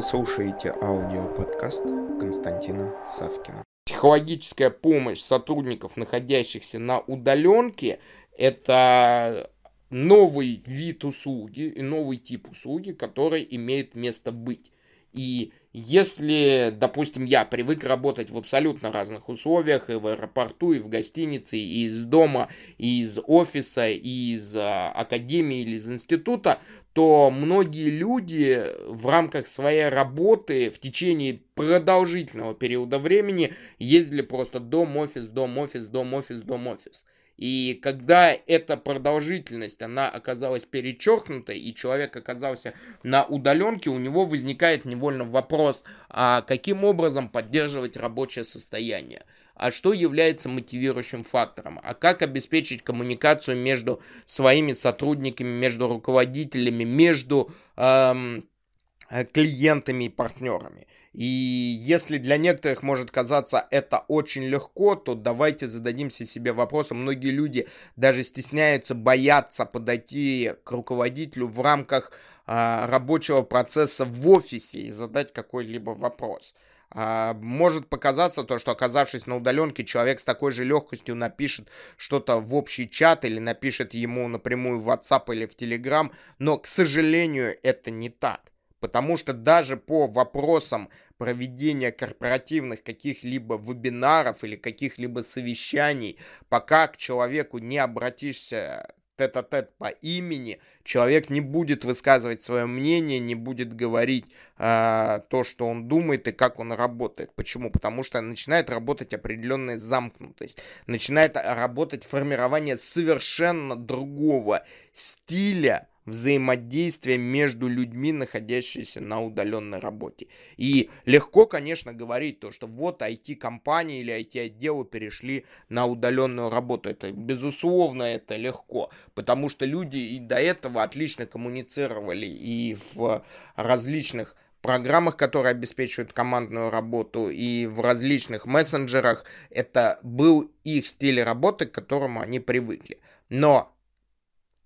Вы слушаете аудиоподкаст Константина Савкина. Психологическая помощь сотрудников, находящихся на удаленке, это новый вид услуги и новый тип услуги, который имеет место быть. И если, допустим, я привык работать в абсолютно разных условиях, и в аэропорту, и в гостинице, и из дома, и из офиса, и из а, академии или из института, то многие люди в рамках своей работы в течение продолжительного периода времени ездили просто дом-офис, дом-офис, дом-офис, дом-офис. И когда эта продолжительность, она оказалась перечеркнута, и человек оказался на удаленке, у него возникает невольно вопрос, а каким образом поддерживать рабочее состояние? а что является мотивирующим фактором, а как обеспечить коммуникацию между своими сотрудниками, между руководителями, между эм, клиентами и партнерами. И если для некоторых может казаться это очень легко, то давайте зададимся себе вопросом. Многие люди даже стесняются, боятся подойти к руководителю в рамках а, рабочего процесса в офисе и задать какой-либо вопрос. А, может показаться то, что оказавшись на удаленке, человек с такой же легкостью напишет что-то в общий чат или напишет ему напрямую в WhatsApp или в Telegram, но, к сожалению, это не так. Потому что даже по вопросам проведения корпоративных каких-либо вебинаров или каких-либо совещаний, пока к человеку не обратишься тет-а-тет по имени, человек не будет высказывать свое мнение, не будет говорить э, то, что он думает и как он работает. Почему? Потому что начинает работать определенная замкнутость, начинает работать формирование совершенно другого стиля взаимодействия между людьми, находящимися на удаленной работе. И легко, конечно, говорить то, что вот IT-компании или IT-отделы перешли на удаленную работу. Это, безусловно, это легко, потому что люди и до этого отлично коммуницировали и в различных программах, которые обеспечивают командную работу, и в различных мессенджерах. Это был их стиль работы, к которому они привыкли. Но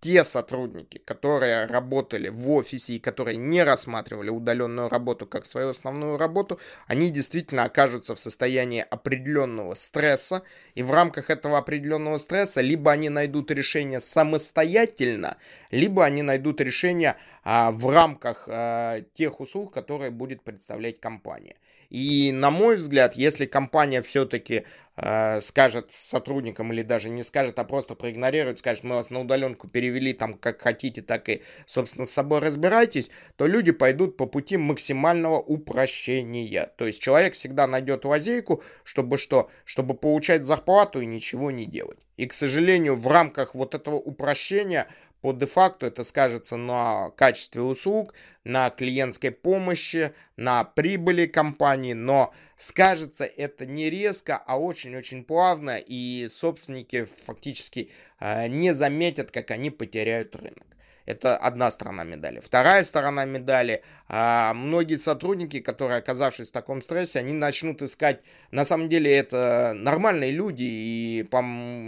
те сотрудники, которые работали в офисе и которые не рассматривали удаленную работу как свою основную работу, они действительно окажутся в состоянии определенного стресса, и в рамках этого определенного стресса либо они найдут решение самостоятельно, либо они найдут решение в рамках а, тех услуг, которые будет представлять компания. И на мой взгляд, если компания все-таки э, скажет сотрудникам или даже не скажет, а просто проигнорирует, скажет, мы вас на удаленку перевели там как хотите, так и, собственно, с собой разбирайтесь, то люди пойдут по пути максимального упрощения. То есть человек всегда найдет лазейку, чтобы что? Чтобы получать зарплату и ничего не делать. И, к сожалению, в рамках вот этого упрощения по де-факту это скажется на качестве услуг, на клиентской помощи, на прибыли компании, но скажется это не резко, а очень-очень плавно, и собственники фактически э, не заметят, как они потеряют рынок. Это одна сторона медали. Вторая сторона медали. А, многие сотрудники, которые, оказавшись в таком стрессе, они начнут искать... На самом деле это нормальные люди, и по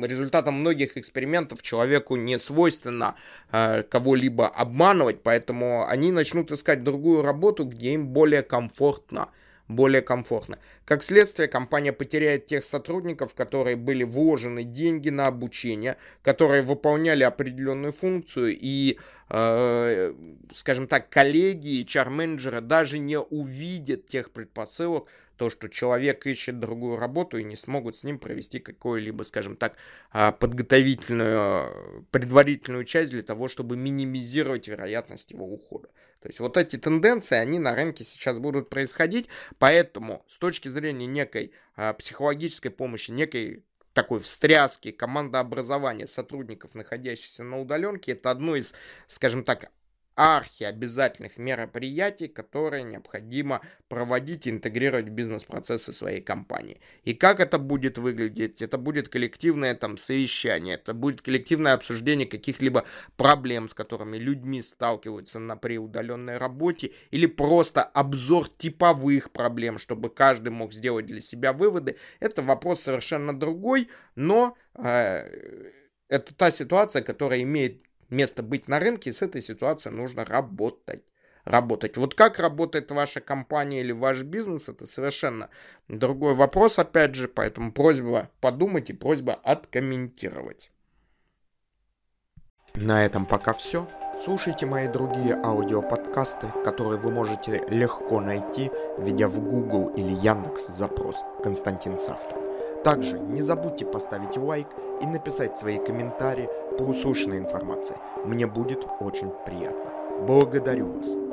результатам многих экспериментов человеку не свойственно а, кого-либо обманывать, поэтому они начнут искать другую работу, где им более комфортно более комфортно. Как следствие, компания потеряет тех сотрудников, которые были вложены деньги на обучение, которые выполняли определенную функцию, и, э, скажем так, коллеги, HR-менеджеры даже не увидят тех предпосылок, то, что человек ищет другую работу и не смогут с ним провести какую-либо, скажем так, а, подготовительную, предварительную часть для того, чтобы минимизировать вероятность его ухода. То есть вот эти тенденции, они на рынке сейчас будут происходить, поэтому с точки зрения некой а, психологической помощи, некой такой встряски командообразования сотрудников, находящихся на удаленке, это одно из, скажем так, архиобязательных мероприятий, которые необходимо проводить и интегрировать в бизнес-процессы своей компании. И как это будет выглядеть? Это будет коллективное там совещание, это будет коллективное обсуждение каких-либо проблем, с которыми людьми сталкиваются на преудаленной работе, или просто обзор типовых проблем, чтобы каждый мог сделать для себя выводы. Это вопрос совершенно другой, но э, это та ситуация, которая имеет место быть на рынке, с этой ситуацией нужно работать. работать. Вот как работает ваша компания или ваш бизнес, это совершенно другой вопрос, опять же, поэтому просьба подумать и просьба откомментировать. На этом пока все. Слушайте мои другие аудиоподкасты, которые вы можете легко найти, введя в Google или Яндекс запрос «Константин Савкин». Также не забудьте поставить лайк и написать свои комментарии по услышанной информации. Мне будет очень приятно. Благодарю вас.